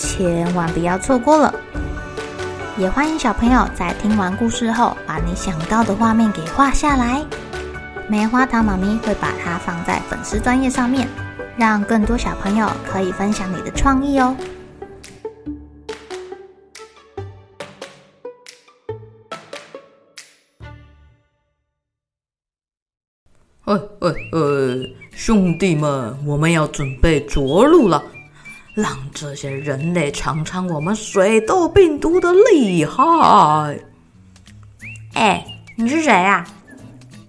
千万不要错过了！也欢迎小朋友在听完故事后，把你想到的画面给画下来。棉花糖妈咪会把它放在粉丝专页上面，让更多小朋友可以分享你的创意哦。喂喂呃，兄弟们，我们要准备着陆了。让这些人类尝尝我们水痘病毒的厉害！哎，你是谁啊？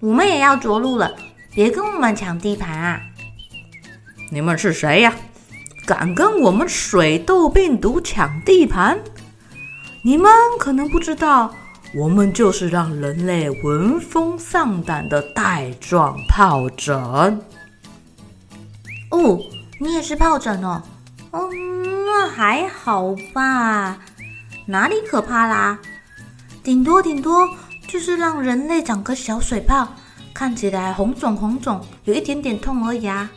我们也要着陆了，别跟我们抢地盘啊！你们是谁呀？敢跟我们水痘病毒抢地盘？你们可能不知道，我们就是让人类闻风丧胆的带状疱疹。哦，你也是疱疹哦。哦，那还好吧，哪里可怕啦？顶多顶多就是让人类长个小水泡，看起来红肿红肿，有一点点痛而已啊。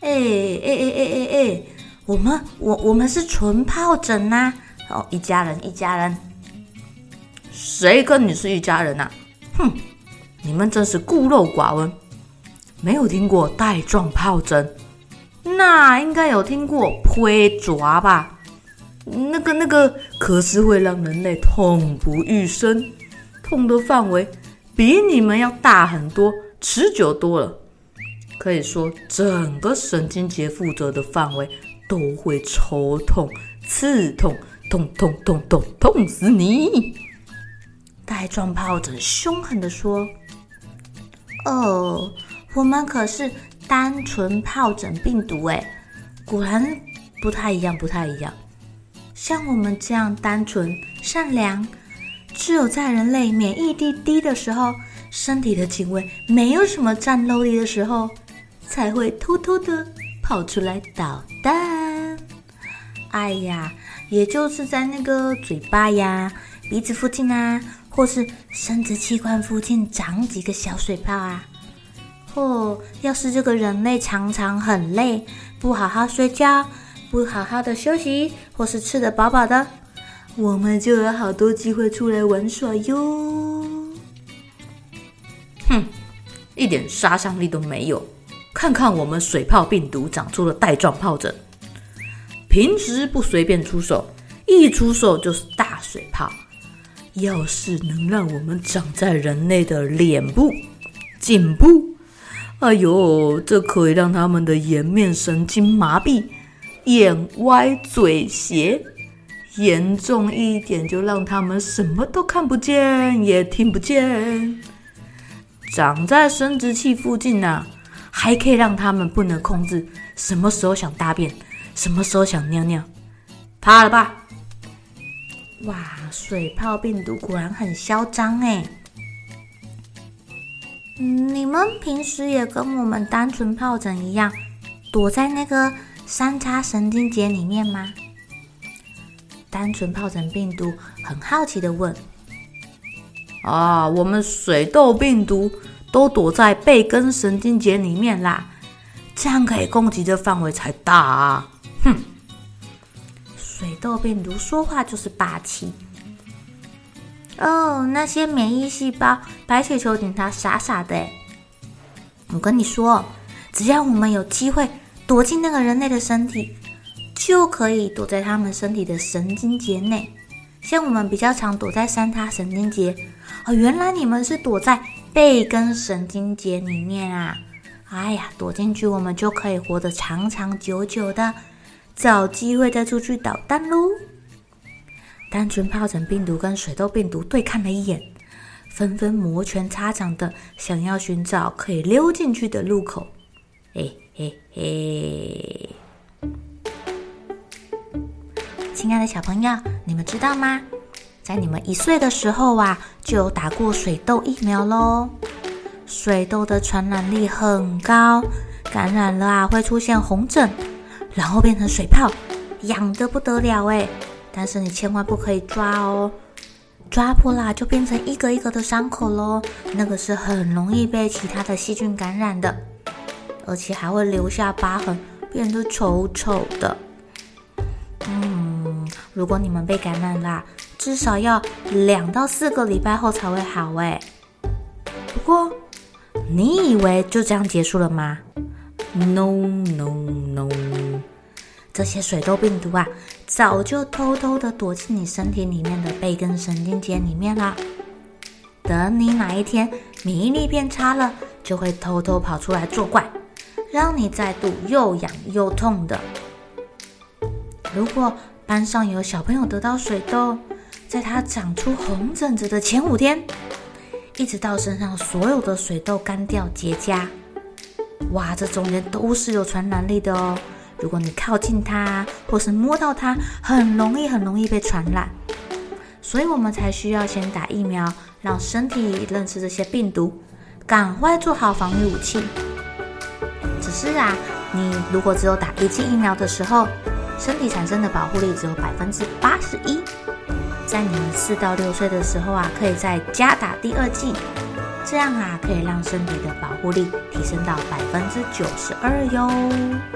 哎哎哎哎哎哎，我们我我们是纯疱疹呐！哦，一家人一家人。谁跟你是一家人呐？哼，你们真是孤陋寡闻，没有听过带状疱疹。那应该有听过灰爪吧？那个那个可是会让人类痛不欲生，痛的范围比你们要大很多，持久多了。可以说整个神经节负责的范围都会抽痛、刺痛，痛痛痛痛痛死你！带状疱疹凶狠的说：“哦，我们可是……”单纯疱疹病毒，哎，果然不太一样，不太一样。像我们这样单纯善良，只有在人类免疫力低的时候，身体的警卫没有什么战斗力的时候，才会偷偷的跑出来捣蛋。哎呀，也就是在那个嘴巴呀、鼻子附近啊，或是生殖器官附近长几个小水泡啊。哦，要是这个人类常常很累，不好好睡觉，不好好的休息，或是吃得饱饱的，我们就有好多机会出来玩耍哟。哼，一点杀伤力都没有。看看我们水泡病毒长出了带状疱疹，平时不随便出手，一出手就是大水泡。要是能让我们长在人类的脸部、颈部，哎呦，这可以让他们的颜面神经麻痹，眼歪嘴斜，严重一点就让他们什么都看不见，也听不见。长在生殖器附近呢、啊，还可以让他们不能控制什么时候想大便，什么时候想尿尿。怕了吧？哇，水泡病毒果然很嚣张哎。你们平时也跟我们单纯疱疹一样，躲在那个三叉神经节里面吗？单纯疱疹病毒很好奇的问。啊，我们水痘病毒都躲在背根神经节里面啦，这样可以攻击的范围才大啊！哼，水痘病毒说话就是霸气。哦，那些免疫细胞、白血球警察傻傻的。我跟你说，只要我们有机会躲进那个人类的身体，就可以躲在他们身体的神经节内。像我们比较常躲在三叉神经节，哦，原来你们是躲在背根神经节里面啊！哎呀，躲进去我们就可以活得长长久久的，找机会再出去捣蛋喽。单纯疱疹病毒跟水痘病毒对看了一眼，纷纷摩拳擦掌的想要寻找可以溜进去的入口。嘿嘿嘿！亲爱的小朋友，你们知道吗？在你们一岁的时候啊，就有打过水痘疫苗喽。水痘的传染力很高，感染了啊会出现红疹，然后变成水泡，痒得不得了诶。但是你千万不可以抓哦，抓破啦就变成一个一个的伤口喽，那个是很容易被其他的细菌感染的，而且还会留下疤痕，变得丑丑的。嗯，如果你们被感染啦，至少要两到四个礼拜后才会好诶。不过。你以为就这样结束了吗？No No No，这些水痘病毒啊，早就偷偷的躲进你身体里面的背根神经节里面啦。等你哪一天免疫力变差了，就会偷偷跑出来作怪，让你再度又痒又痛的。如果班上有小朋友得到水痘，在他长出红疹子的前五天，一直到身上所有的水痘干掉结痂，哇，这中间都是有传染力的哦。如果你靠近它，或是摸到它，很容易很容易被传染。所以我们才需要先打疫苗，让身体认识这些病毒，赶快做好防御武器。只是啊，你如果只有打一剂疫苗的时候，身体产生的保护力只有百分之八十一。在你们四到六岁的时候啊，可以再加打第二剂，这样啊，可以让身体的保护力提升到百分之九十二哟。